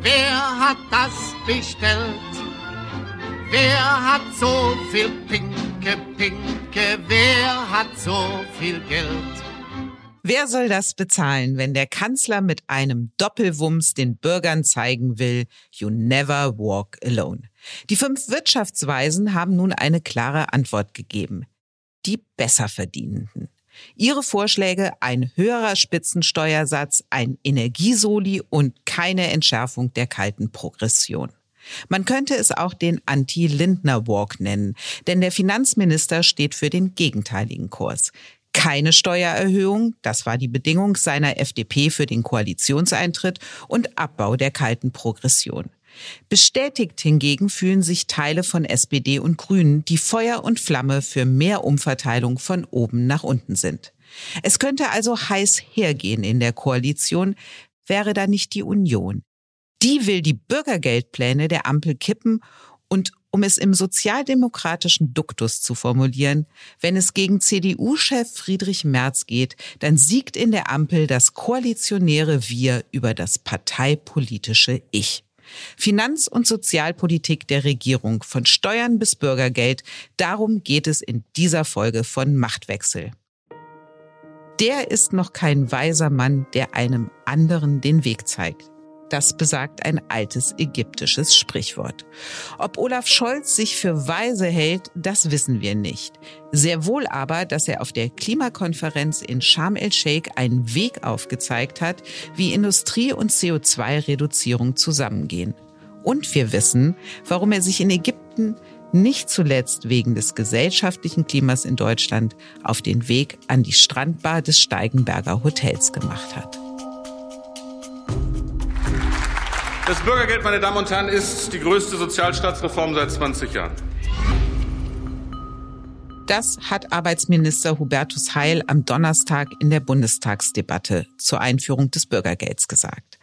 Wer hat das bestellt? Wer hat so viel Pinke, Pinke? Wer hat so viel Geld? Wer soll das bezahlen, wenn der Kanzler mit einem Doppelwumms den Bürgern zeigen will, you never walk alone? Die fünf Wirtschaftsweisen haben nun eine klare Antwort gegeben. Die Besserverdienenden. Ihre Vorschläge ein höherer Spitzensteuersatz, ein Energiesoli und keine Entschärfung der kalten Progression. Man könnte es auch den Anti-Lindner-Walk nennen, denn der Finanzminister steht für den gegenteiligen Kurs. Keine Steuererhöhung, das war die Bedingung seiner FDP für den Koalitionseintritt und Abbau der kalten Progression. Bestätigt hingegen fühlen sich Teile von SPD und Grünen, die Feuer und Flamme für mehr Umverteilung von oben nach unten sind. Es könnte also heiß hergehen in der Koalition, wäre da nicht die Union. Die will die Bürgergeldpläne der Ampel kippen und um es im sozialdemokratischen Duktus zu formulieren, wenn es gegen CDU-Chef Friedrich Merz geht, dann siegt in der Ampel das koalitionäre Wir über das parteipolitische Ich. Finanz- und Sozialpolitik der Regierung von Steuern bis Bürgergeld, darum geht es in dieser Folge von Machtwechsel. Der ist noch kein weiser Mann, der einem anderen den Weg zeigt. Das besagt ein altes ägyptisches Sprichwort. Ob Olaf Scholz sich für weise hält, das wissen wir nicht. Sehr wohl aber, dass er auf der Klimakonferenz in Sharm el-Sheikh einen Weg aufgezeigt hat, wie Industrie und CO2-Reduzierung zusammengehen. Und wir wissen, warum er sich in Ägypten nicht zuletzt wegen des gesellschaftlichen Klimas in Deutschland auf den Weg an die Strandbar des Steigenberger Hotels gemacht hat. Das Bürgergeld, meine Damen und Herren, ist die größte Sozialstaatsreform seit 20 Jahren. Das hat Arbeitsminister Hubertus Heil am Donnerstag in der Bundestagsdebatte zur Einführung des Bürgergelds gesagt.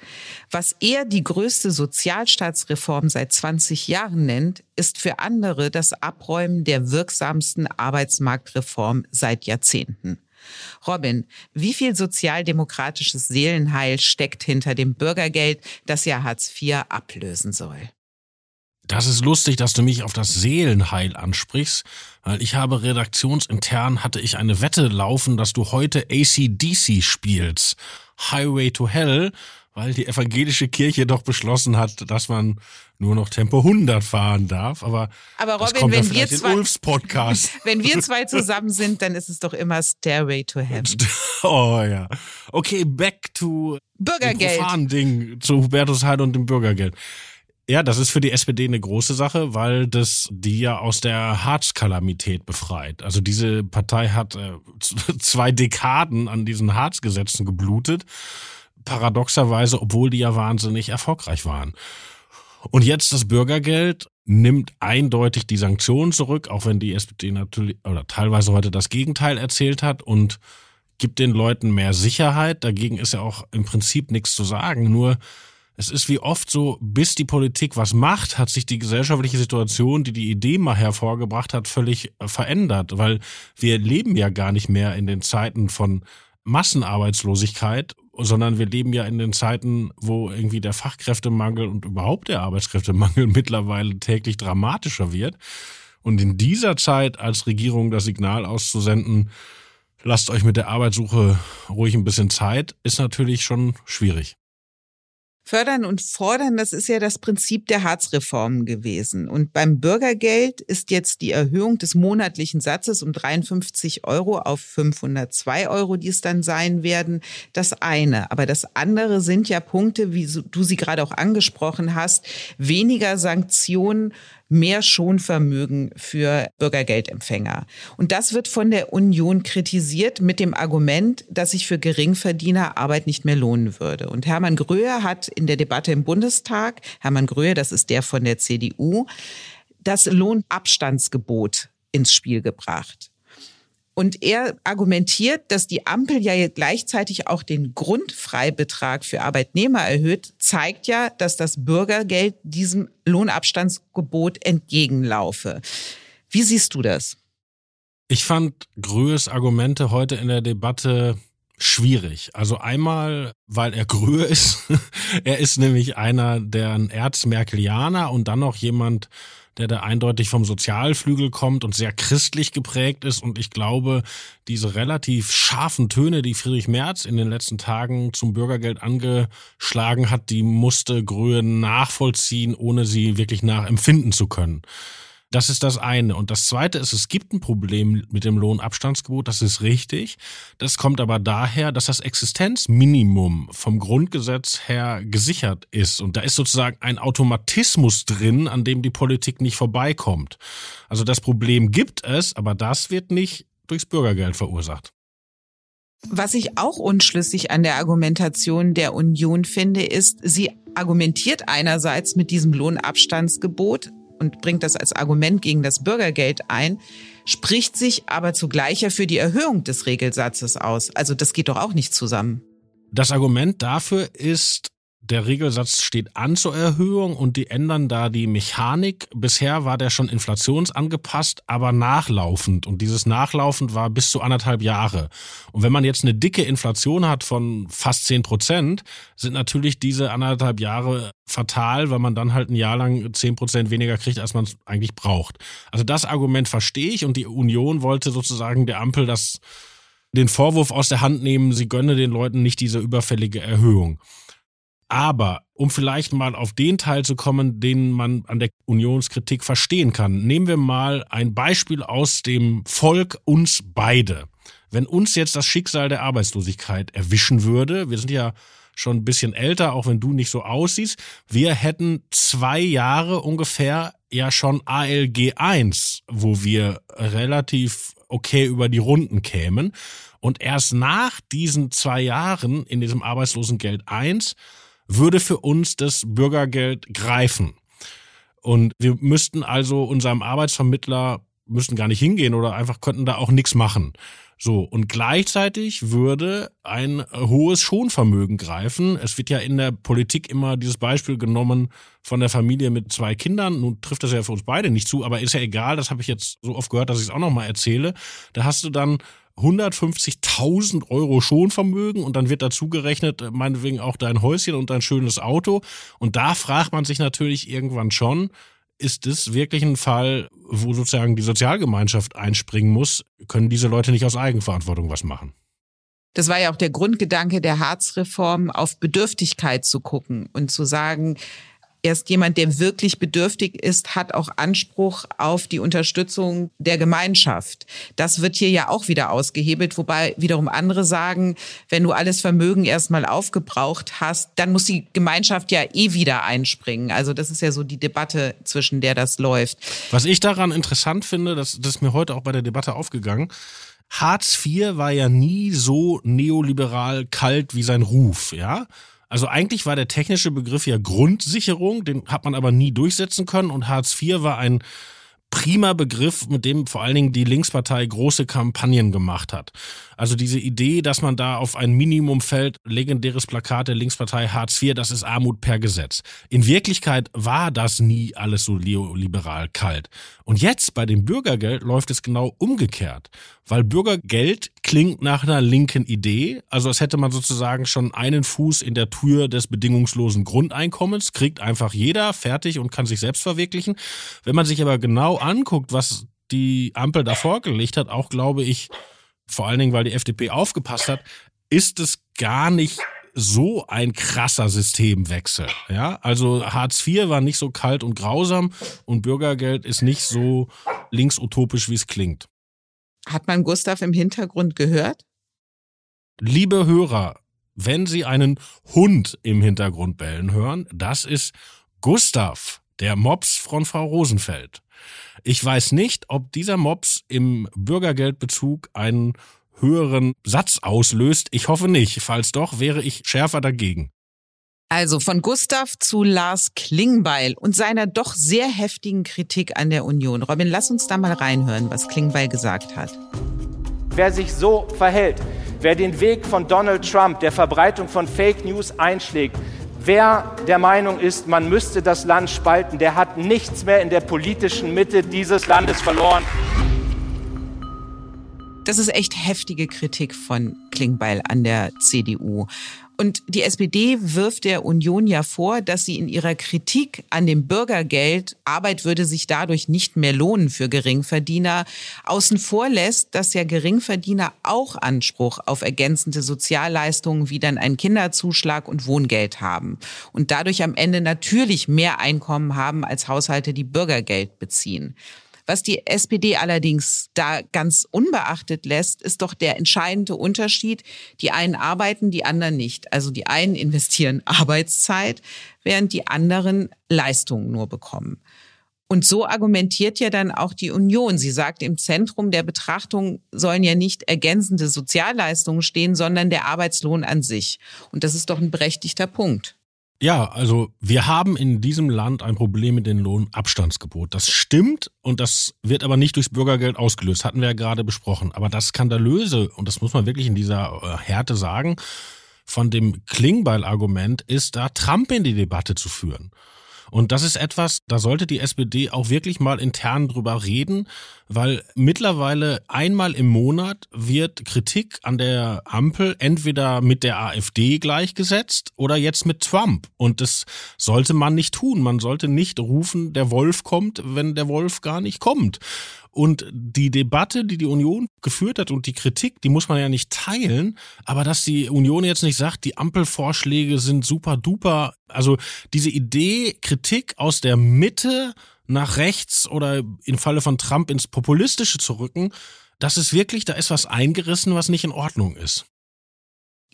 Was er die größte Sozialstaatsreform seit 20 Jahren nennt, ist für andere das Abräumen der wirksamsten Arbeitsmarktreform seit Jahrzehnten. Robin, wie viel sozialdemokratisches Seelenheil steckt hinter dem Bürgergeld, das ja Hartz IV ablösen soll? Das ist lustig, dass du mich auf das Seelenheil ansprichst, weil ich habe redaktionsintern hatte ich eine Wette laufen, dass du heute ACDC spielst. Highway to Hell, weil die evangelische Kirche doch beschlossen hat, dass man nur noch Tempo 100 fahren darf. Aber, aber Robin, wenn wir zwei, Ulfs Podcast. wenn wir zwei zusammen sind, dann ist es doch immer Stairway to Heaven. Oh ja. Okay, back to Bürgergeld. Dem Ding zu Hubertus Heil und dem Bürgergeld. Ja, das ist für die SPD eine große Sache, weil das die ja aus der Harzkalamität befreit. Also diese Partei hat äh, zwei Dekaden an diesen Harzgesetzen geblutet paradoxerweise, obwohl die ja wahnsinnig erfolgreich waren. Und jetzt das Bürgergeld nimmt eindeutig die Sanktionen zurück, auch wenn die SPD natürlich oder teilweise heute das Gegenteil erzählt hat und gibt den Leuten mehr Sicherheit. Dagegen ist ja auch im Prinzip nichts zu sagen. Nur es ist wie oft so, bis die Politik was macht, hat sich die gesellschaftliche Situation, die die Idee mal hervorgebracht hat, völlig verändert, weil wir leben ja gar nicht mehr in den Zeiten von Massenarbeitslosigkeit, sondern wir leben ja in den Zeiten, wo irgendwie der Fachkräftemangel und überhaupt der Arbeitskräftemangel mittlerweile täglich dramatischer wird. Und in dieser Zeit als Regierung das Signal auszusenden, lasst euch mit der Arbeitssuche ruhig ein bisschen Zeit, ist natürlich schon schwierig. Fördern und fordern, das ist ja das Prinzip der Harzreformen gewesen. Und beim Bürgergeld ist jetzt die Erhöhung des monatlichen Satzes um 53 Euro auf 502 Euro, die es dann sein werden, das eine. Aber das andere sind ja Punkte, wie du sie gerade auch angesprochen hast, weniger Sanktionen mehr Schonvermögen für Bürgergeldempfänger. Und das wird von der Union kritisiert mit dem Argument, dass sich für Geringverdiener Arbeit nicht mehr lohnen würde. Und Hermann Gröhe hat in der Debatte im Bundestag, Hermann Gröhe, das ist der von der CDU, das Lohnabstandsgebot ins Spiel gebracht. Und er argumentiert, dass die Ampel ja gleichzeitig auch den Grundfreibetrag für Arbeitnehmer erhöht, zeigt ja, dass das Bürgergeld diesem Lohnabstandsgebot entgegenlaufe. Wie siehst du das? Ich fand Gröhes Argumente heute in der Debatte schwierig. Also einmal, weil er Gröhe ist. er ist nämlich einer der Erzmerkelianer und dann noch jemand, der da eindeutig vom Sozialflügel kommt und sehr christlich geprägt ist. Und ich glaube, diese relativ scharfen Töne, die Friedrich Merz in den letzten Tagen zum Bürgergeld angeschlagen hat, die musste Gröhe nachvollziehen, ohne sie wirklich nachempfinden zu können. Das ist das eine. Und das zweite ist, es gibt ein Problem mit dem Lohnabstandsgebot, das ist richtig. Das kommt aber daher, dass das Existenzminimum vom Grundgesetz her gesichert ist. Und da ist sozusagen ein Automatismus drin, an dem die Politik nicht vorbeikommt. Also das Problem gibt es, aber das wird nicht durchs Bürgergeld verursacht. Was ich auch unschlüssig an der Argumentation der Union finde, ist, sie argumentiert einerseits mit diesem Lohnabstandsgebot, und bringt das als Argument gegen das Bürgergeld ein, spricht sich aber zugleich ja für die Erhöhung des Regelsatzes aus. Also das geht doch auch nicht zusammen. Das Argument dafür ist, der Regelsatz steht an zur Erhöhung und die ändern da die Mechanik. Bisher war der schon inflationsangepasst, aber nachlaufend. Und dieses nachlaufend war bis zu anderthalb Jahre. Und wenn man jetzt eine dicke Inflation hat von fast zehn Prozent, sind natürlich diese anderthalb Jahre fatal, weil man dann halt ein Jahr lang zehn Prozent weniger kriegt, als man es eigentlich braucht. Also das Argument verstehe ich und die Union wollte sozusagen der Ampel das den Vorwurf aus der Hand nehmen, sie gönne den Leuten nicht diese überfällige Erhöhung. Aber um vielleicht mal auf den Teil zu kommen, den man an der Unionskritik verstehen kann, nehmen wir mal ein Beispiel aus dem Volk uns beide. Wenn uns jetzt das Schicksal der Arbeitslosigkeit erwischen würde, wir sind ja schon ein bisschen älter, auch wenn du nicht so aussiehst, wir hätten zwei Jahre ungefähr ja schon ALG 1, wo wir relativ okay über die Runden kämen. Und erst nach diesen zwei Jahren in diesem Arbeitslosengeld 1 würde für uns das Bürgergeld greifen. Und wir müssten also unserem Arbeitsvermittler müssten gar nicht hingehen oder einfach könnten da auch nichts machen. So, und gleichzeitig würde ein hohes Schonvermögen greifen. Es wird ja in der Politik immer dieses Beispiel genommen von der Familie mit zwei Kindern. Nun trifft das ja für uns beide nicht zu, aber ist ja egal, das habe ich jetzt so oft gehört, dass ich es auch nochmal erzähle. Da hast du dann 150.000 Euro Schonvermögen und dann wird dazu gerechnet, äh, meinetwegen auch dein Häuschen und dein schönes Auto. Und da fragt man sich natürlich irgendwann schon, ist es wirklich ein Fall, wo sozusagen die Sozialgemeinschaft einspringen muss? Können diese Leute nicht aus Eigenverantwortung was machen? Das war ja auch der Grundgedanke der Harzreform, auf Bedürftigkeit zu gucken und zu sagen, erst jemand, der wirklich bedürftig ist, hat auch Anspruch auf die Unterstützung der Gemeinschaft. Das wird hier ja auch wieder ausgehebelt, wobei wiederum andere sagen, wenn du alles Vermögen erstmal aufgebraucht hast, dann muss die Gemeinschaft ja eh wieder einspringen. Also das ist ja so die Debatte, zwischen der das läuft. Was ich daran interessant finde, das, das ist mir heute auch bei der Debatte aufgegangen, Hartz IV war ja nie so neoliberal kalt wie sein Ruf, ja? Also eigentlich war der technische Begriff ja Grundsicherung, den hat man aber nie durchsetzen können und Hartz IV war ein prima Begriff, mit dem vor allen Dingen die Linkspartei große Kampagnen gemacht hat. Also diese Idee, dass man da auf ein Minimum fällt, legendäres Plakat der Linkspartei Hartz IV, das ist Armut per Gesetz. In Wirklichkeit war das nie alles so liberal kalt. Und jetzt bei dem Bürgergeld läuft es genau umgekehrt. Weil Bürgergeld klingt nach einer linken Idee, also als hätte man sozusagen schon einen Fuß in der Tür des bedingungslosen Grundeinkommens, kriegt einfach jeder fertig und kann sich selbst verwirklichen. Wenn man sich aber genau anguckt, was die Ampel da vorgelegt hat, auch glaube ich, vor allen Dingen, weil die FDP aufgepasst hat, ist es gar nicht so ein krasser Systemwechsel. Ja, also Hartz IV war nicht so kalt und grausam und Bürgergeld ist nicht so linksutopisch, wie es klingt. Hat man Gustav im Hintergrund gehört? Liebe Hörer, wenn Sie einen Hund im Hintergrund bellen hören, das ist Gustav, der Mops von Frau Rosenfeld. Ich weiß nicht, ob dieser Mops im Bürgergeldbezug einen höheren Satz auslöst. Ich hoffe nicht. Falls doch, wäre ich schärfer dagegen. Also von Gustav zu Lars Klingbeil und seiner doch sehr heftigen Kritik an der Union. Robin, lass uns da mal reinhören, was Klingbeil gesagt hat. Wer sich so verhält, wer den Weg von Donald Trump, der Verbreitung von Fake News einschlägt, wer der Meinung ist, man müsste das Land spalten, der hat nichts mehr in der politischen Mitte dieses Landes verloren. Das ist echt heftige Kritik von Klingbeil an der CDU. Und die SPD wirft der Union ja vor, dass sie in ihrer Kritik an dem Bürgergeld, Arbeit würde sich dadurch nicht mehr lohnen für Geringverdiener, außen vor lässt, dass ja Geringverdiener auch Anspruch auf ergänzende Sozialleistungen wie dann einen Kinderzuschlag und Wohngeld haben und dadurch am Ende natürlich mehr Einkommen haben als Haushalte, die Bürgergeld beziehen. Was die SPD allerdings da ganz unbeachtet lässt, ist doch der entscheidende Unterschied. Die einen arbeiten, die anderen nicht. Also die einen investieren Arbeitszeit, während die anderen Leistungen nur bekommen. Und so argumentiert ja dann auch die Union. Sie sagt, im Zentrum der Betrachtung sollen ja nicht ergänzende Sozialleistungen stehen, sondern der Arbeitslohn an sich. Und das ist doch ein berechtigter Punkt. Ja, also wir haben in diesem Land ein Problem mit dem Lohnabstandsgebot. Das stimmt und das wird aber nicht durchs Bürgergeld ausgelöst, hatten wir ja gerade besprochen. Aber das Skandalöse, und das muss man wirklich in dieser äh, Härte sagen, von dem Klingbeil-Argument ist da Trump in die Debatte zu führen. Und das ist etwas, da sollte die SPD auch wirklich mal intern drüber reden, weil mittlerweile einmal im Monat wird Kritik an der Ampel entweder mit der AfD gleichgesetzt oder jetzt mit Trump. Und das sollte man nicht tun. Man sollte nicht rufen, der Wolf kommt, wenn der Wolf gar nicht kommt. Und die Debatte, die die Union geführt hat und die Kritik, die muss man ja nicht teilen. Aber dass die Union jetzt nicht sagt, die Ampelvorschläge sind super duper. Also diese Idee, Kritik aus der Mitte nach rechts oder im Falle von Trump ins Populistische zu rücken, das ist wirklich, da ist was eingerissen, was nicht in Ordnung ist.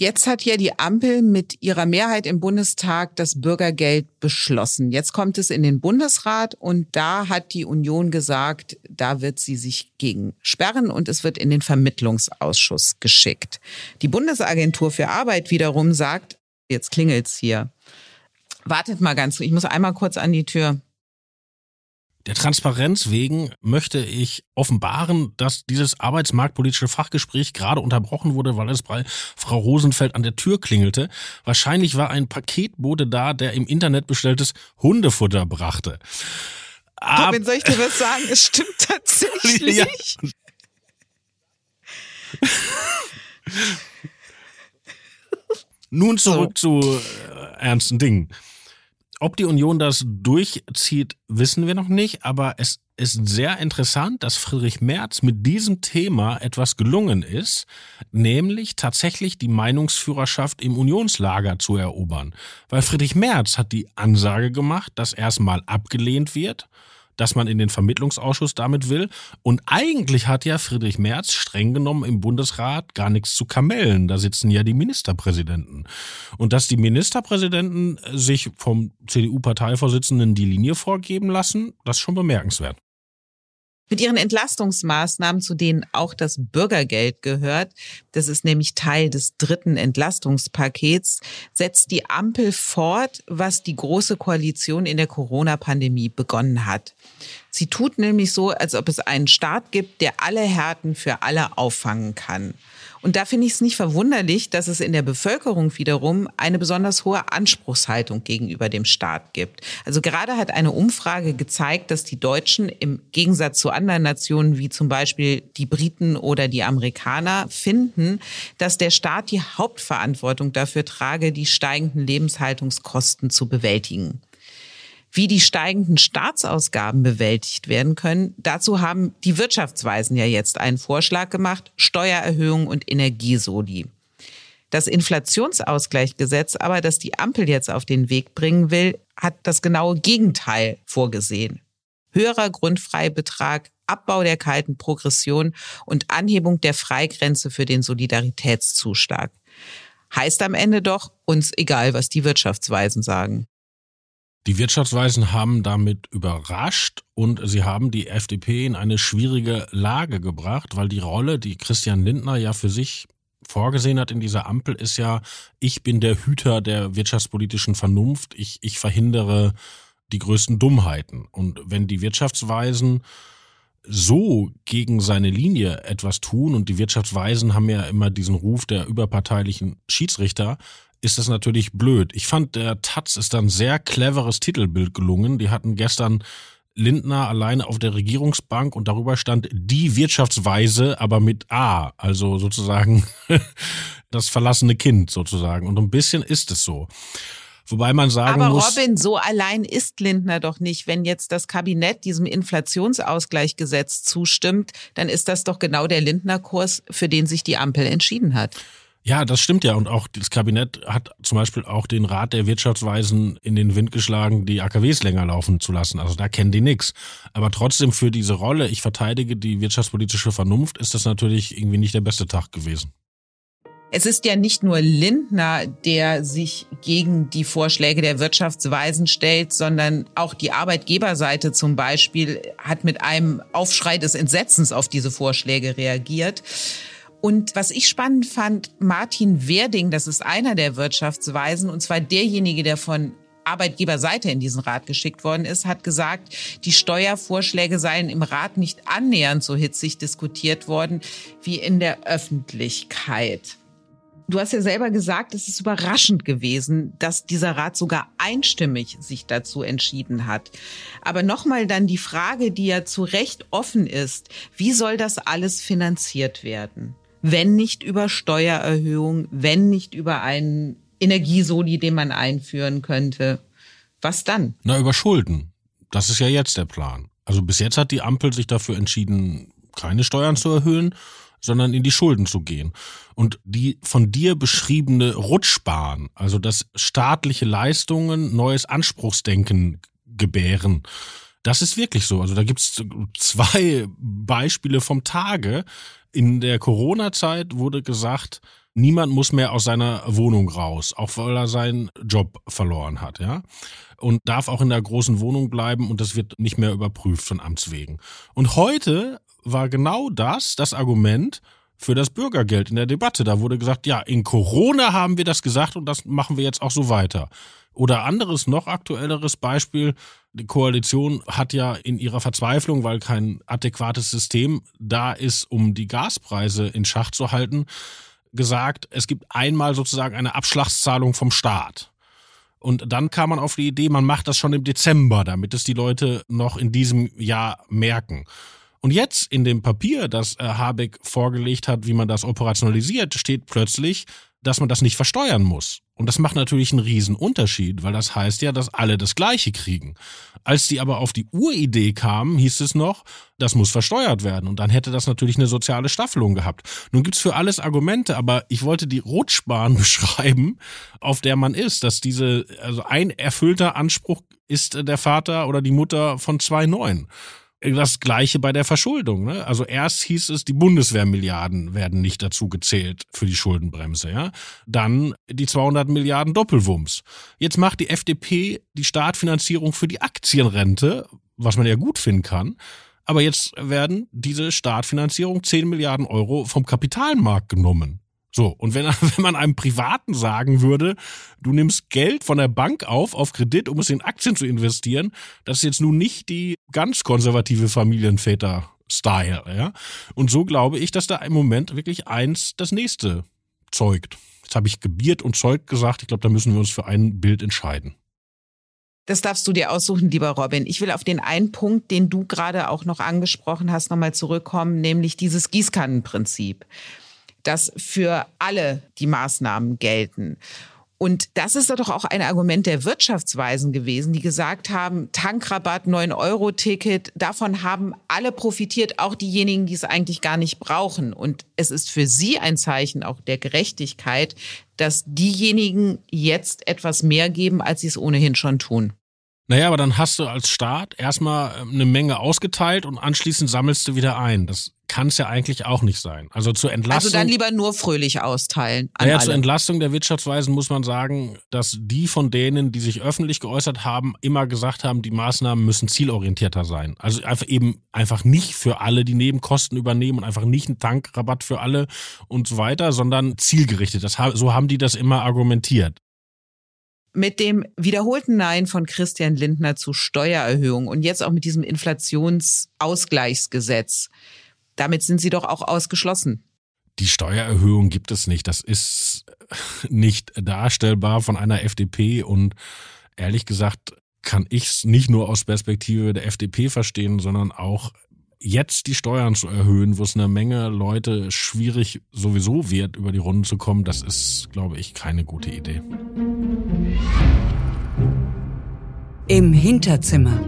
Jetzt hat ja die Ampel mit ihrer Mehrheit im Bundestag das Bürgergeld beschlossen. Jetzt kommt es in den Bundesrat und da hat die Union gesagt, da wird sie sich gegen sperren und es wird in den Vermittlungsausschuss geschickt. Die Bundesagentur für Arbeit wiederum sagt, jetzt klingelt's hier. Wartet mal ganz, ich muss einmal kurz an die Tür. Der Transparenz wegen möchte ich offenbaren, dass dieses arbeitsmarktpolitische Fachgespräch gerade unterbrochen wurde, weil es bei Frau Rosenfeld an der Tür klingelte. Wahrscheinlich war ein Paketbote da, der im Internet bestelltes Hundefutter brachte. Ab Robin, soll ich dir was sagen? Es stimmt tatsächlich. Ja. Nun zurück so. zu äh, ernsten Dingen. Ob die Union das durchzieht, wissen wir noch nicht, aber es ist sehr interessant, dass Friedrich Merz mit diesem Thema etwas gelungen ist, nämlich tatsächlich die Meinungsführerschaft im Unionslager zu erobern. Weil Friedrich Merz hat die Ansage gemacht, dass erstmal abgelehnt wird dass man in den Vermittlungsausschuss damit will. Und eigentlich hat ja Friedrich Merz streng genommen im Bundesrat gar nichts zu kamellen. Da sitzen ja die Ministerpräsidenten. Und dass die Ministerpräsidenten sich vom CDU-Parteivorsitzenden die Linie vorgeben lassen, das ist schon bemerkenswert. Mit ihren Entlastungsmaßnahmen, zu denen auch das Bürgergeld gehört, das ist nämlich Teil des dritten Entlastungspakets, setzt die Ampel fort, was die Große Koalition in der Corona-Pandemie begonnen hat. Sie tut nämlich so, als ob es einen Staat gibt, der alle Härten für alle auffangen kann. Und da finde ich es nicht verwunderlich, dass es in der Bevölkerung wiederum eine besonders hohe Anspruchshaltung gegenüber dem Staat gibt. Also gerade hat eine Umfrage gezeigt, dass die Deutschen im Gegensatz zu anderen Nationen wie zum Beispiel die Briten oder die Amerikaner finden, dass der Staat die Hauptverantwortung dafür trage, die steigenden Lebenshaltungskosten zu bewältigen. Wie die steigenden Staatsausgaben bewältigt werden können, dazu haben die Wirtschaftsweisen ja jetzt einen Vorschlag gemacht, Steuererhöhung und Energiesoli. Das Inflationsausgleichsgesetz aber, das die Ampel jetzt auf den Weg bringen will, hat das genaue Gegenteil vorgesehen. Höherer Grundfreibetrag, Abbau der kalten Progression und Anhebung der Freigrenze für den Solidaritätszuschlag. Heißt am Ende doch, uns egal, was die Wirtschaftsweisen sagen. Die Wirtschaftsweisen haben damit überrascht und sie haben die FDP in eine schwierige Lage gebracht, weil die Rolle, die Christian Lindner ja für sich vorgesehen hat in dieser Ampel, ist ja, ich bin der Hüter der wirtschaftspolitischen Vernunft, ich, ich verhindere die größten Dummheiten. Und wenn die Wirtschaftsweisen so gegen seine Linie etwas tun und die Wirtschaftsweisen haben ja immer diesen Ruf der überparteilichen Schiedsrichter, ist das natürlich blöd. Ich fand, der Taz ist ein sehr cleveres Titelbild gelungen. Die hatten gestern Lindner alleine auf der Regierungsbank und darüber stand die Wirtschaftsweise, aber mit A, also sozusagen das verlassene Kind sozusagen. Und ein bisschen ist es so. Wobei man sagen Aber muss. Robin, so allein ist Lindner doch nicht. Wenn jetzt das Kabinett diesem Inflationsausgleichgesetz zustimmt, dann ist das doch genau der Lindner-Kurs, für den sich die Ampel entschieden hat. Ja, das stimmt ja. Und auch das Kabinett hat zum Beispiel auch den Rat der Wirtschaftsweisen in den Wind geschlagen, die AKWs länger laufen zu lassen. Also da kennen die nix. Aber trotzdem für diese Rolle, ich verteidige die wirtschaftspolitische Vernunft, ist das natürlich irgendwie nicht der beste Tag gewesen. Es ist ja nicht nur Lindner, der sich gegen die Vorschläge der Wirtschaftsweisen stellt, sondern auch die Arbeitgeberseite zum Beispiel hat mit einem Aufschrei des Entsetzens auf diese Vorschläge reagiert. Und was ich spannend fand, Martin Werding, das ist einer der Wirtschaftsweisen, und zwar derjenige, der von Arbeitgeberseite in diesen Rat geschickt worden ist, hat gesagt, die Steuervorschläge seien im Rat nicht annähernd so hitzig diskutiert worden wie in der Öffentlichkeit. Du hast ja selber gesagt, es ist überraschend gewesen, dass dieser Rat sogar einstimmig sich dazu entschieden hat. Aber nochmal dann die Frage, die ja zu Recht offen ist, wie soll das alles finanziert werden? Wenn nicht über Steuererhöhung, wenn nicht über einen Energiesoli, den man einführen könnte. Was dann? Na, über Schulden. Das ist ja jetzt der Plan. Also bis jetzt hat die Ampel sich dafür entschieden, keine Steuern zu erhöhen sondern in die Schulden zu gehen. Und die von dir beschriebene Rutschbahn, also dass staatliche Leistungen neues Anspruchsdenken gebären, das ist wirklich so. Also da gibt's zwei Beispiele vom Tage. In der Corona-Zeit wurde gesagt, niemand muss mehr aus seiner Wohnung raus, auch weil er seinen Job verloren hat, ja. Und darf auch in der großen Wohnung bleiben und das wird nicht mehr überprüft von Amts wegen. Und heute war genau das das Argument für das Bürgergeld in der Debatte. Da wurde gesagt, ja, in Corona haben wir das gesagt und das machen wir jetzt auch so weiter. Oder anderes, noch aktuelleres Beispiel. Die Koalition hat ja in ihrer Verzweiflung, weil kein adäquates System da ist, um die Gaspreise in Schach zu halten, gesagt, es gibt einmal sozusagen eine Abschlagszahlung vom Staat. Und dann kam man auf die Idee, man macht das schon im Dezember, damit es die Leute noch in diesem Jahr merken. Und jetzt in dem Papier, das äh, Habeck vorgelegt hat, wie man das operationalisiert, steht plötzlich, dass man das nicht versteuern muss. Und das macht natürlich einen riesen Unterschied, weil das heißt ja, dass alle das Gleiche kriegen. Als die aber auf die Uridee kamen, hieß es noch, das muss versteuert werden. Und dann hätte das natürlich eine soziale Staffelung gehabt. Nun gibt's für alles Argumente, aber ich wollte die Rutschbahn beschreiben, auf der man ist, dass diese, also ein erfüllter Anspruch ist der Vater oder die Mutter von zwei Neuen das gleiche bei der Verschuldung. Ne? Also erst hieß es, die Bundeswehrmilliarden werden nicht dazu gezählt für die Schuldenbremse. Ja? Dann die 200 Milliarden Doppelwumms. Jetzt macht die FDP die Startfinanzierung für die Aktienrente, was man ja gut finden kann. Aber jetzt werden diese Startfinanzierung 10 Milliarden Euro vom Kapitalmarkt genommen. So, und wenn, wenn man einem Privaten sagen würde, du nimmst Geld von der Bank auf, auf Kredit, um es in Aktien zu investieren, das ist jetzt nun nicht die ganz konservative Familienväter-Style, ja. Und so glaube ich, dass da im Moment wirklich eins das nächste zeugt. Jetzt habe ich gebiert und zeugt gesagt. Ich glaube, da müssen wir uns für ein Bild entscheiden. Das darfst du dir aussuchen, lieber Robin. Ich will auf den einen Punkt, den du gerade auch noch angesprochen hast, nochmal zurückkommen, nämlich dieses Gießkannenprinzip dass für alle die Maßnahmen gelten. Und das ist doch auch ein Argument der Wirtschaftsweisen gewesen, die gesagt haben, Tankrabatt, 9-Euro-Ticket, davon haben alle profitiert, auch diejenigen, die es eigentlich gar nicht brauchen. Und es ist für sie ein Zeichen auch der Gerechtigkeit, dass diejenigen jetzt etwas mehr geben, als sie es ohnehin schon tun. Naja, aber dann hast du als Staat erstmal ähm, eine Menge ausgeteilt und anschließend sammelst du wieder ein. Das kann es ja eigentlich auch nicht sein. Also zur Entlastung. Also dann lieber nur fröhlich austeilen. Naja, alle. zur Entlastung der Wirtschaftsweisen muss man sagen, dass die von denen, die sich öffentlich geäußert haben, immer gesagt haben, die Maßnahmen müssen zielorientierter sein. Also einfach eben einfach nicht für alle die Nebenkosten übernehmen und einfach nicht einen Tankrabatt für alle und so weiter, sondern zielgerichtet. Das, so haben die das immer argumentiert. Mit dem wiederholten Nein von Christian Lindner zu Steuererhöhungen und jetzt auch mit diesem Inflationsausgleichsgesetz, damit sind Sie doch auch ausgeschlossen. Die Steuererhöhung gibt es nicht. Das ist nicht darstellbar von einer FDP und ehrlich gesagt kann ich es nicht nur aus Perspektive der FDP verstehen, sondern auch jetzt die Steuern zu erhöhen, wo es eine Menge Leute schwierig sowieso wird, über die Runden zu kommen, das ist, glaube ich, keine gute Idee. Im Hinterzimmer.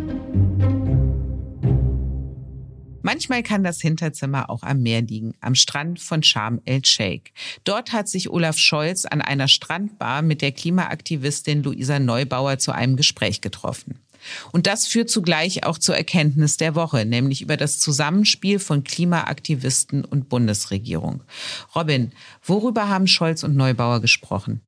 Manchmal kann das Hinterzimmer auch am Meer liegen, am Strand von Sharm el-Sheikh. Dort hat sich Olaf Scholz an einer Strandbar mit der Klimaaktivistin Luisa Neubauer zu einem Gespräch getroffen. Und das führt zugleich auch zur Erkenntnis der Woche, nämlich über das Zusammenspiel von Klimaaktivisten und Bundesregierung. Robin, worüber haben Scholz und Neubauer gesprochen?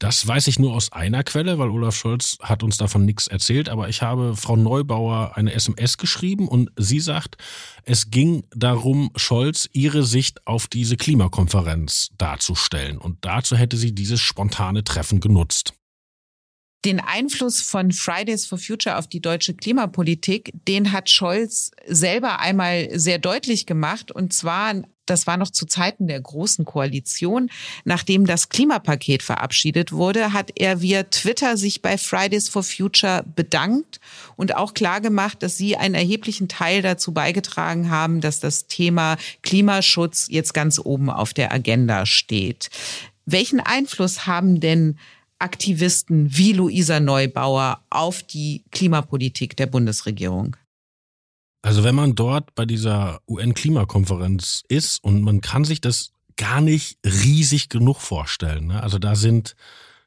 Das weiß ich nur aus einer Quelle, weil Olaf Scholz hat uns davon nichts erzählt, aber ich habe Frau Neubauer eine SMS geschrieben und sie sagt, es ging darum, Scholz ihre Sicht auf diese Klimakonferenz darzustellen und dazu hätte sie dieses spontane Treffen genutzt den Einfluss von Fridays for Future auf die deutsche Klimapolitik, den hat Scholz selber einmal sehr deutlich gemacht. Und zwar, das war noch zu Zeiten der Großen Koalition, nachdem das Klimapaket verabschiedet wurde, hat er via Twitter sich bei Fridays for Future bedankt und auch klargemacht, dass sie einen erheblichen Teil dazu beigetragen haben, dass das Thema Klimaschutz jetzt ganz oben auf der Agenda steht. Welchen Einfluss haben denn Aktivisten wie Luisa Neubauer auf die Klimapolitik der Bundesregierung? Also wenn man dort bei dieser UN-Klimakonferenz ist und man kann sich das gar nicht riesig genug vorstellen. Ne? Also da sind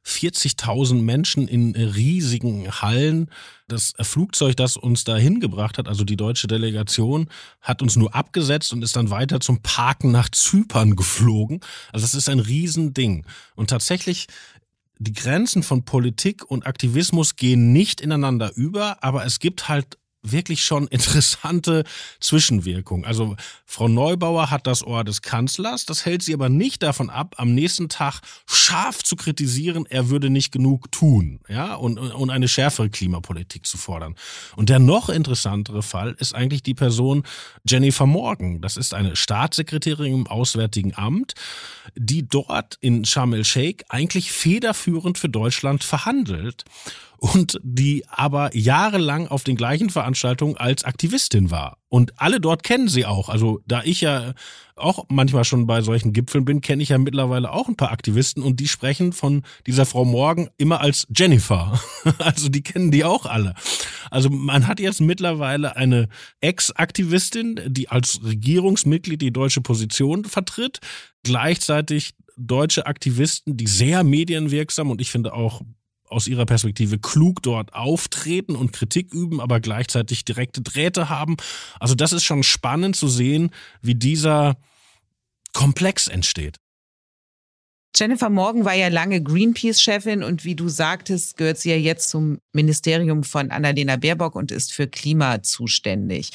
40.000 Menschen in riesigen Hallen. Das Flugzeug, das uns da hingebracht hat, also die deutsche Delegation, hat uns nur abgesetzt und ist dann weiter zum Parken nach Zypern geflogen. Also das ist ein Riesending. Und tatsächlich die Grenzen von Politik und Aktivismus gehen nicht ineinander über, aber es gibt halt wirklich schon interessante Zwischenwirkung. Also Frau Neubauer hat das Ohr des Kanzlers, das hält sie aber nicht davon ab, am nächsten Tag scharf zu kritisieren, er würde nicht genug tun, ja, und, und eine schärfere Klimapolitik zu fordern. Und der noch interessantere Fall ist eigentlich die Person Jennifer Morgan. Das ist eine Staatssekretärin im Auswärtigen Amt, die dort in Sharm el-Sheikh eigentlich federführend für Deutschland verhandelt und die aber jahrelang auf den gleichen Veranstaltungen als Aktivistin war. Und alle dort kennen sie auch. Also da ich ja auch manchmal schon bei solchen Gipfeln bin, kenne ich ja mittlerweile auch ein paar Aktivisten und die sprechen von dieser Frau Morgan immer als Jennifer. Also die kennen die auch alle. Also man hat jetzt mittlerweile eine Ex-Aktivistin, die als Regierungsmitglied die deutsche Position vertritt, gleichzeitig deutsche Aktivisten, die sehr medienwirksam und ich finde auch aus ihrer Perspektive klug dort auftreten und Kritik üben, aber gleichzeitig direkte Drähte haben. Also das ist schon spannend zu sehen, wie dieser Komplex entsteht. Jennifer Morgan war ja lange Greenpeace-Chefin und wie du sagtest, gehört sie ja jetzt zum Ministerium von Annalena Baerbock und ist für Klima zuständig.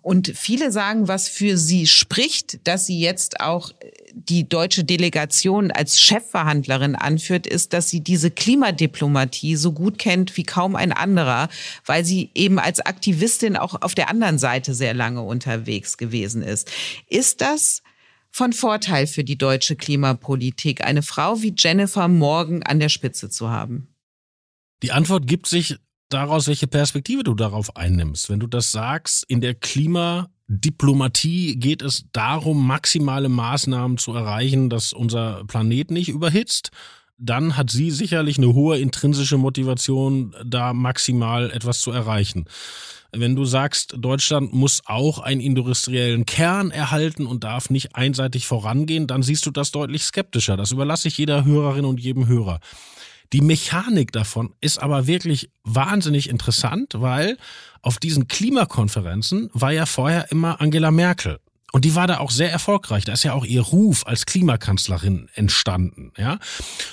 Und viele sagen, was für sie spricht, dass sie jetzt auch die deutsche Delegation als Chefverhandlerin anführt, ist, dass sie diese Klimadiplomatie so gut kennt wie kaum ein anderer, weil sie eben als Aktivistin auch auf der anderen Seite sehr lange unterwegs gewesen ist. Ist das von Vorteil für die deutsche Klimapolitik, eine Frau wie Jennifer Morgan an der Spitze zu haben? Die Antwort gibt sich daraus, welche Perspektive du darauf einnimmst. Wenn du das sagst, in der Klimadiplomatie geht es darum, maximale Maßnahmen zu erreichen, dass unser Planet nicht überhitzt, dann hat sie sicherlich eine hohe intrinsische Motivation, da maximal etwas zu erreichen. Wenn du sagst, Deutschland muss auch einen industriellen Kern erhalten und darf nicht einseitig vorangehen, dann siehst du das deutlich skeptischer. Das überlasse ich jeder Hörerin und jedem Hörer. Die Mechanik davon ist aber wirklich wahnsinnig interessant, weil auf diesen Klimakonferenzen war ja vorher immer Angela Merkel. Und die war da auch sehr erfolgreich. Da ist ja auch ihr Ruf als Klimakanzlerin entstanden, ja.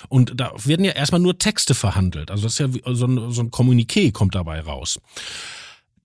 Und da werden ja erstmal nur Texte verhandelt. Also das ist ja so ein, so ein Kommuniqué kommt dabei raus.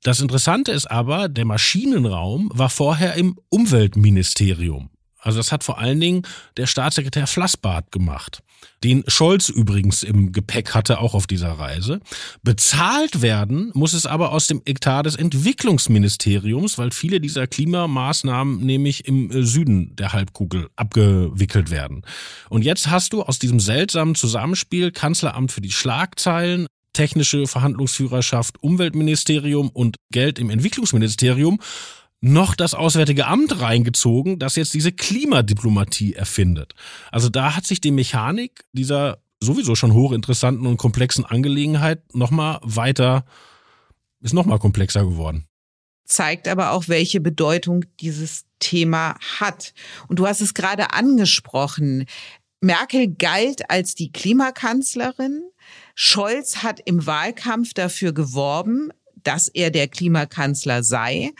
Das Interessante ist aber, der Maschinenraum war vorher im Umweltministerium. Also das hat vor allen Dingen der Staatssekretär Flassbart gemacht, den Scholz übrigens im Gepäck hatte, auch auf dieser Reise. Bezahlt werden muss es aber aus dem Etat des Entwicklungsministeriums, weil viele dieser Klimamaßnahmen nämlich im Süden der Halbkugel abgewickelt werden. Und jetzt hast du aus diesem seltsamen Zusammenspiel Kanzleramt für die Schlagzeilen, technische Verhandlungsführerschaft, Umweltministerium und Geld im Entwicklungsministerium noch das Auswärtige Amt reingezogen, das jetzt diese Klimadiplomatie erfindet. Also da hat sich die Mechanik dieser sowieso schon hochinteressanten und komplexen Angelegenheit nochmal weiter, ist nochmal komplexer geworden. Zeigt aber auch, welche Bedeutung dieses Thema hat. Und du hast es gerade angesprochen. Merkel galt als die Klimakanzlerin. Scholz hat im Wahlkampf dafür geworben, dass er der Klimakanzler sei.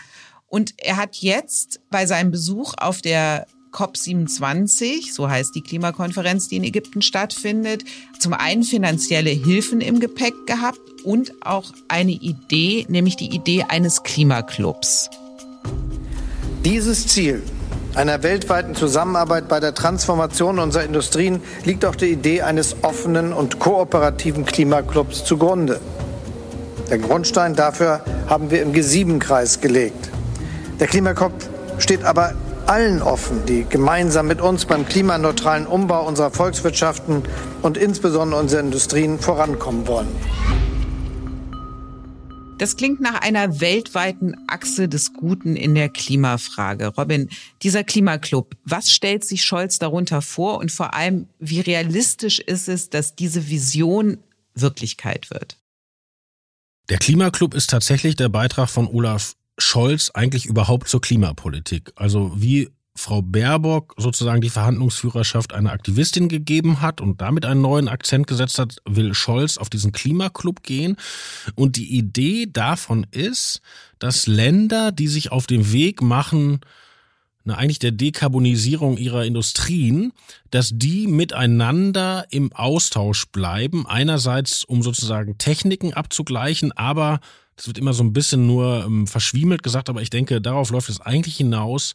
Und er hat jetzt bei seinem Besuch auf der COP27, so heißt die Klimakonferenz, die in Ägypten stattfindet, zum einen finanzielle Hilfen im Gepäck gehabt und auch eine Idee, nämlich die Idee eines Klimaclubs. Dieses Ziel einer weltweiten Zusammenarbeit bei der Transformation unserer Industrien liegt auch die Idee eines offenen und kooperativen Klimaclubs zugrunde. Der Grundstein dafür haben wir im G7-Kreis gelegt. Der Klimakopf steht aber allen offen, die gemeinsam mit uns beim klimaneutralen Umbau unserer Volkswirtschaften und insbesondere unserer Industrien vorankommen wollen. Das klingt nach einer weltweiten Achse des Guten in der Klimafrage. Robin, dieser Klimaclub, was stellt sich Scholz darunter vor und vor allem, wie realistisch ist es, dass diese Vision Wirklichkeit wird? Der Klimaclub ist tatsächlich der Beitrag von Olaf Scholz eigentlich überhaupt zur Klimapolitik? Also wie Frau Baerbock sozusagen die Verhandlungsführerschaft einer Aktivistin gegeben hat und damit einen neuen Akzent gesetzt hat, will Scholz auf diesen Klimaclub gehen. Und die Idee davon ist, dass Länder, die sich auf den Weg machen, na, eigentlich der Dekarbonisierung ihrer Industrien, dass die miteinander im Austausch bleiben. Einerseits, um sozusagen Techniken abzugleichen, aber das wird immer so ein bisschen nur ähm, verschwiemelt gesagt, aber ich denke, darauf läuft es eigentlich hinaus,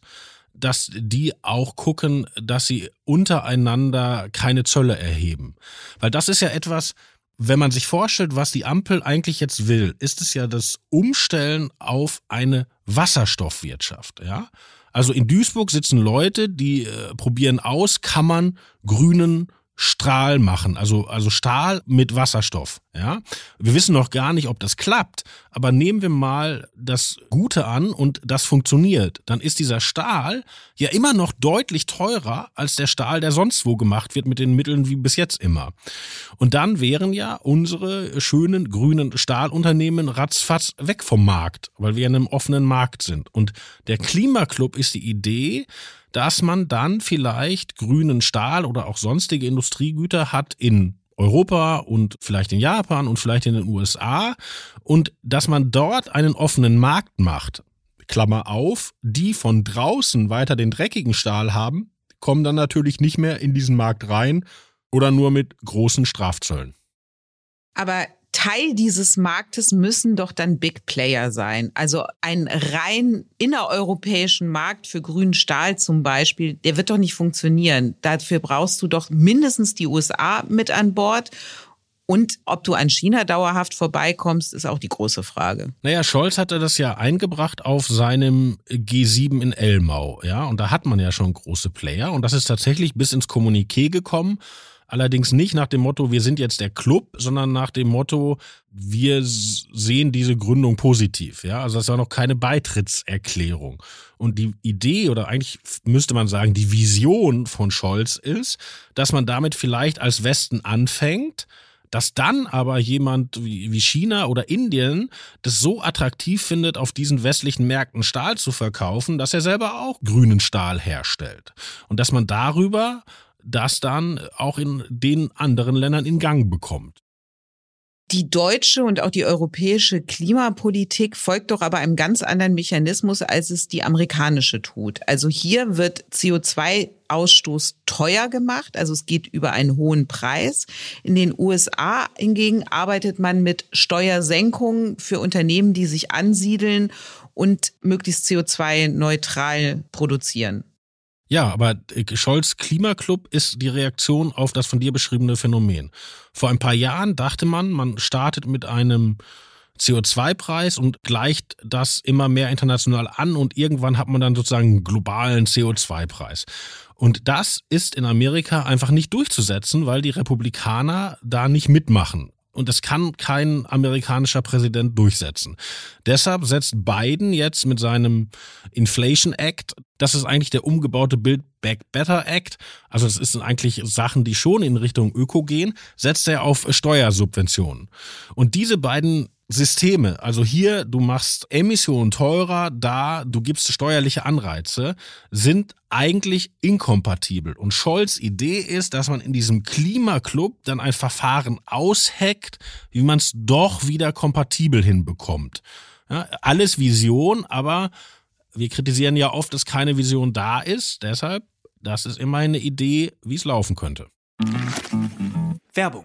dass die auch gucken, dass sie untereinander keine Zölle erheben. Weil das ist ja etwas, wenn man sich vorstellt, was die Ampel eigentlich jetzt will, ist es ja das Umstellen auf eine Wasserstoffwirtschaft, ja? Also in Duisburg sitzen Leute, die äh, probieren aus, kann man grünen Strahl machen, also, also Stahl mit Wasserstoff. Ja, wir wissen noch gar nicht, ob das klappt, aber nehmen wir mal das Gute an und das funktioniert, dann ist dieser Stahl ja immer noch deutlich teurer als der Stahl, der sonst wo gemacht wird mit den Mitteln wie bis jetzt immer. Und dann wären ja unsere schönen grünen Stahlunternehmen ratzfatz weg vom Markt, weil wir in einem offenen Markt sind. Und der Klimaclub ist die Idee, dass man dann vielleicht grünen Stahl oder auch sonstige Industriegüter hat in Europa und vielleicht in Japan und vielleicht in den USA und dass man dort einen offenen Markt macht. Klammer auf, die von draußen weiter den dreckigen Stahl haben, kommen dann natürlich nicht mehr in diesen Markt rein oder nur mit großen Strafzöllen. Aber Teil dieses Marktes müssen doch dann Big Player sein. Also ein rein innereuropäischen Markt für grünen Stahl zum Beispiel, der wird doch nicht funktionieren. Dafür brauchst du doch mindestens die USA mit an Bord. Und ob du an China dauerhaft vorbeikommst, ist auch die große Frage. Naja, Scholz hatte das ja eingebracht auf seinem G7 in Elmau, ja, und da hat man ja schon große Player und das ist tatsächlich bis ins Kommuniqué gekommen. Allerdings nicht nach dem Motto, wir sind jetzt der Club, sondern nach dem Motto, wir sehen diese Gründung positiv. Ja, also das war noch keine Beitrittserklärung. Und die Idee oder eigentlich müsste man sagen, die Vision von Scholz ist, dass man damit vielleicht als Westen anfängt, dass dann aber jemand wie China oder Indien das so attraktiv findet, auf diesen westlichen Märkten Stahl zu verkaufen, dass er selber auch grünen Stahl herstellt. Und dass man darüber das dann auch in den anderen Ländern in Gang bekommt. Die deutsche und auch die europäische Klimapolitik folgt doch aber einem ganz anderen Mechanismus, als es die amerikanische tut. Also hier wird CO2-Ausstoß teuer gemacht, also es geht über einen hohen Preis. In den USA hingegen arbeitet man mit Steuersenkungen für Unternehmen, die sich ansiedeln und möglichst CO2-neutral produzieren. Ja, aber äh, Scholz Klimaclub ist die Reaktion auf das von dir beschriebene Phänomen. Vor ein paar Jahren dachte man, man startet mit einem CO2-Preis und gleicht das immer mehr international an und irgendwann hat man dann sozusagen einen globalen CO2-Preis. Und das ist in Amerika einfach nicht durchzusetzen, weil die Republikaner da nicht mitmachen. Und das kann kein amerikanischer Präsident durchsetzen. Deshalb setzt Biden jetzt mit seinem Inflation Act, das ist eigentlich der umgebaute Build Back Better Act, also das sind eigentlich Sachen, die schon in Richtung Öko gehen, setzt er auf Steuersubventionen. Und diese beiden Systeme, also hier, du machst Emissionen teurer, da du gibst steuerliche Anreize, sind eigentlich inkompatibel. Und Scholz Idee ist, dass man in diesem Klimaclub dann ein Verfahren ausheckt, wie man es doch wieder kompatibel hinbekommt. Ja, alles Vision, aber wir kritisieren ja oft, dass keine Vision da ist. Deshalb, das ist immer eine Idee, wie es laufen könnte. Werbung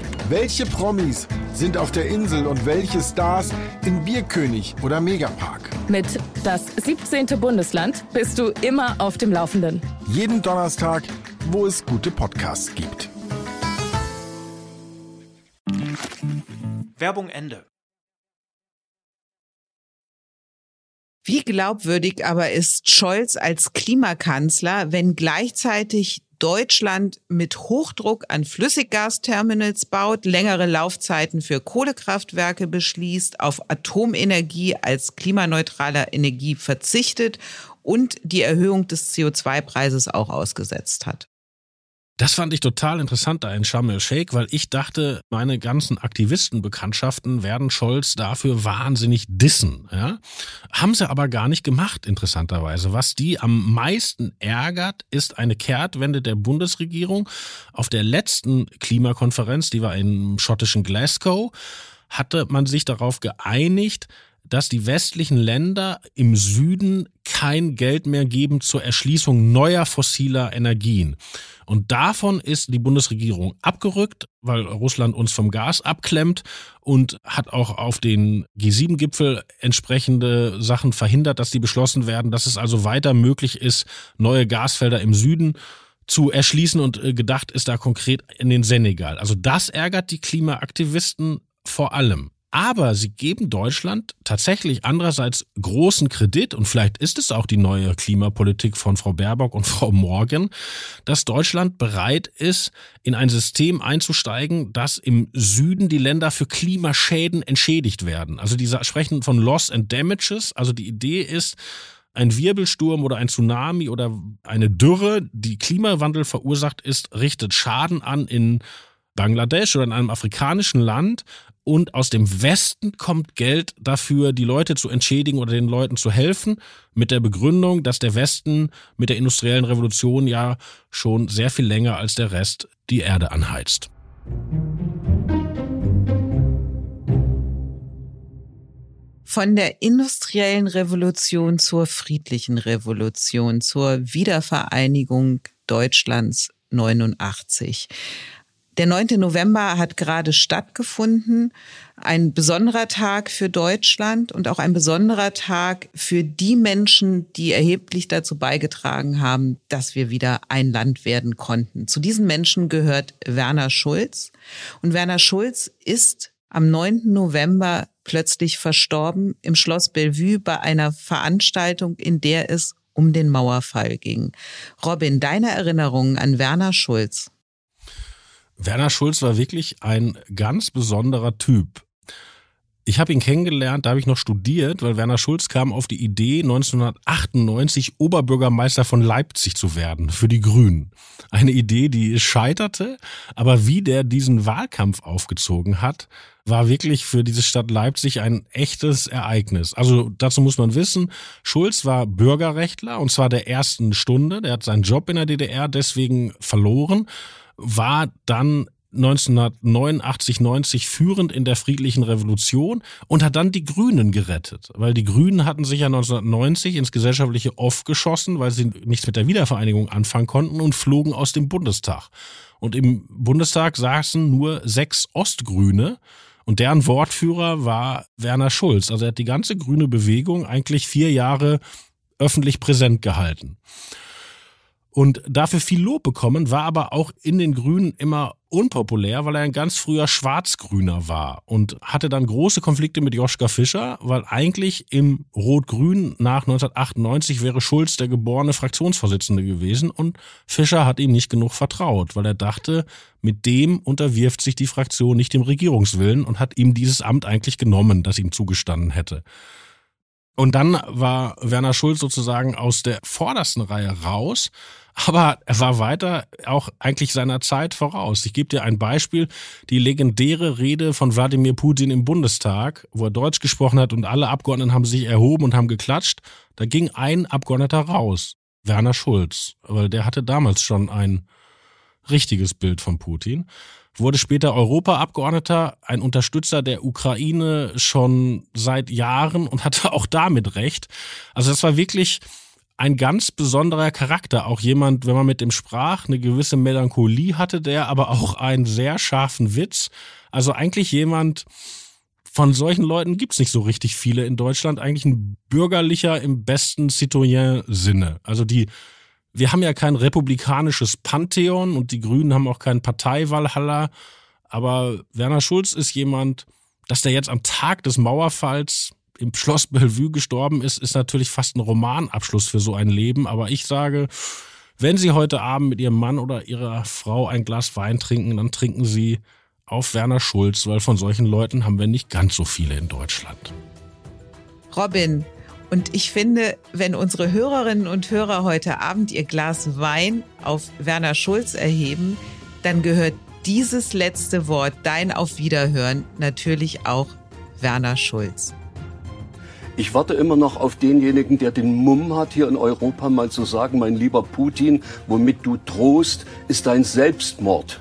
Welche Promis sind auf der Insel und welche Stars in Bierkönig oder Megapark? Mit das 17. Bundesland bist du immer auf dem Laufenden. Jeden Donnerstag, wo es gute Podcasts gibt. Werbung Ende. Wie glaubwürdig aber ist Scholz als Klimakanzler, wenn gleichzeitig Deutschland mit Hochdruck an Flüssiggasterminals baut, längere Laufzeiten für Kohlekraftwerke beschließt, auf Atomenergie als klimaneutraler Energie verzichtet und die Erhöhung des CO2-Preises auch ausgesetzt hat. Das fand ich total interessant da in Sharm el-Sheikh, weil ich dachte, meine ganzen Aktivistenbekanntschaften werden Scholz dafür wahnsinnig dissen. Ja? Haben sie aber gar nicht gemacht, interessanterweise. Was die am meisten ärgert, ist eine Kehrtwende der Bundesregierung. Auf der letzten Klimakonferenz, die war im schottischen Glasgow, hatte man sich darauf geeinigt, dass die westlichen Länder im Süden kein Geld mehr geben zur Erschließung neuer fossiler Energien. Und davon ist die Bundesregierung abgerückt, weil Russland uns vom Gas abklemmt und hat auch auf den G7-Gipfel entsprechende Sachen verhindert, dass die beschlossen werden, dass es also weiter möglich ist, neue Gasfelder im Süden zu erschließen und äh, gedacht ist da konkret in den Senegal. Also das ärgert die Klimaaktivisten vor allem. Aber sie geben Deutschland tatsächlich andererseits großen Kredit, und vielleicht ist es auch die neue Klimapolitik von Frau Baerbock und Frau Morgan, dass Deutschland bereit ist, in ein System einzusteigen, dass im Süden die Länder für Klimaschäden entschädigt werden. Also die sprechen von Loss and Damages. Also die Idee ist, ein Wirbelsturm oder ein Tsunami oder eine Dürre, die Klimawandel verursacht ist, richtet Schaden an in Bangladesch oder in einem afrikanischen Land und aus dem Westen kommt Geld dafür, die Leute zu entschädigen oder den Leuten zu helfen, mit der Begründung, dass der Westen mit der industriellen Revolution ja schon sehr viel länger als der Rest die Erde anheizt. Von der industriellen Revolution zur friedlichen Revolution, zur Wiedervereinigung Deutschlands 89. Der 9. November hat gerade stattgefunden. Ein besonderer Tag für Deutschland und auch ein besonderer Tag für die Menschen, die erheblich dazu beigetragen haben, dass wir wieder ein Land werden konnten. Zu diesen Menschen gehört Werner Schulz. Und Werner Schulz ist am 9. November plötzlich verstorben im Schloss Bellevue bei einer Veranstaltung, in der es um den Mauerfall ging. Robin, deine Erinnerungen an Werner Schulz? Werner Schulz war wirklich ein ganz besonderer Typ. Ich habe ihn kennengelernt, da habe ich noch studiert, weil Werner Schulz kam auf die Idee, 1998 Oberbürgermeister von Leipzig zu werden für die Grünen. Eine Idee, die scheiterte, aber wie der diesen Wahlkampf aufgezogen hat, war wirklich für diese Stadt Leipzig ein echtes Ereignis. Also dazu muss man wissen, Schulz war Bürgerrechtler und zwar der ersten Stunde. Der hat seinen Job in der DDR deswegen verloren, war dann 1989, 90 führend in der friedlichen Revolution und hat dann die Grünen gerettet. Weil die Grünen hatten sich ja 1990 ins gesellschaftliche Off geschossen, weil sie nichts mit der Wiedervereinigung anfangen konnten und flogen aus dem Bundestag. Und im Bundestag saßen nur sechs Ostgrüne und deren Wortführer war Werner Schulz. Also er hat die ganze grüne Bewegung eigentlich vier Jahre öffentlich präsent gehalten. Und dafür viel Lob bekommen, war aber auch in den Grünen immer unpopulär, weil er ein ganz früher Schwarz-Grüner war und hatte dann große Konflikte mit Joschka Fischer, weil eigentlich im Rot-Grün nach 1998 wäre Schulz der geborene Fraktionsvorsitzende gewesen und Fischer hat ihm nicht genug vertraut, weil er dachte, mit dem unterwirft sich die Fraktion nicht dem Regierungswillen und hat ihm dieses Amt eigentlich genommen, das ihm zugestanden hätte. Und dann war Werner Schulz sozusagen aus der vordersten Reihe raus, aber er war weiter auch eigentlich seiner Zeit voraus. Ich gebe dir ein Beispiel, die legendäre Rede von Wladimir Putin im Bundestag, wo er Deutsch gesprochen hat und alle Abgeordneten haben sich erhoben und haben geklatscht. Da ging ein Abgeordneter raus, Werner Schulz, weil der hatte damals schon ein richtiges Bild von Putin wurde später Europaabgeordneter, ein Unterstützer der Ukraine schon seit Jahren und hatte auch damit recht. Also das war wirklich ein ganz besonderer Charakter. Auch jemand, wenn man mit ihm sprach, eine gewisse Melancholie hatte der, aber auch einen sehr scharfen Witz. Also eigentlich jemand, von solchen Leuten gibt's nicht so richtig viele in Deutschland. Eigentlich ein bürgerlicher im besten Citoyen-Sinne. Also die wir haben ja kein republikanisches Pantheon und die Grünen haben auch keinen Parteiwalhalla. Aber Werner Schulz ist jemand, dass der jetzt am Tag des Mauerfalls im Schloss Bellevue gestorben ist, ist natürlich fast ein Romanabschluss für so ein Leben. Aber ich sage, wenn Sie heute Abend mit Ihrem Mann oder Ihrer Frau ein Glas Wein trinken, dann trinken Sie auf Werner Schulz, weil von solchen Leuten haben wir nicht ganz so viele in Deutschland. Robin, und ich finde, wenn unsere Hörerinnen und Hörer heute Abend ihr Glas Wein auf Werner Schulz erheben, dann gehört dieses letzte Wort, dein Auf Wiederhören, natürlich auch Werner Schulz. Ich warte immer noch auf denjenigen, der den Mumm hat, hier in Europa mal zu sagen, mein lieber Putin, womit du drohst, ist dein Selbstmord.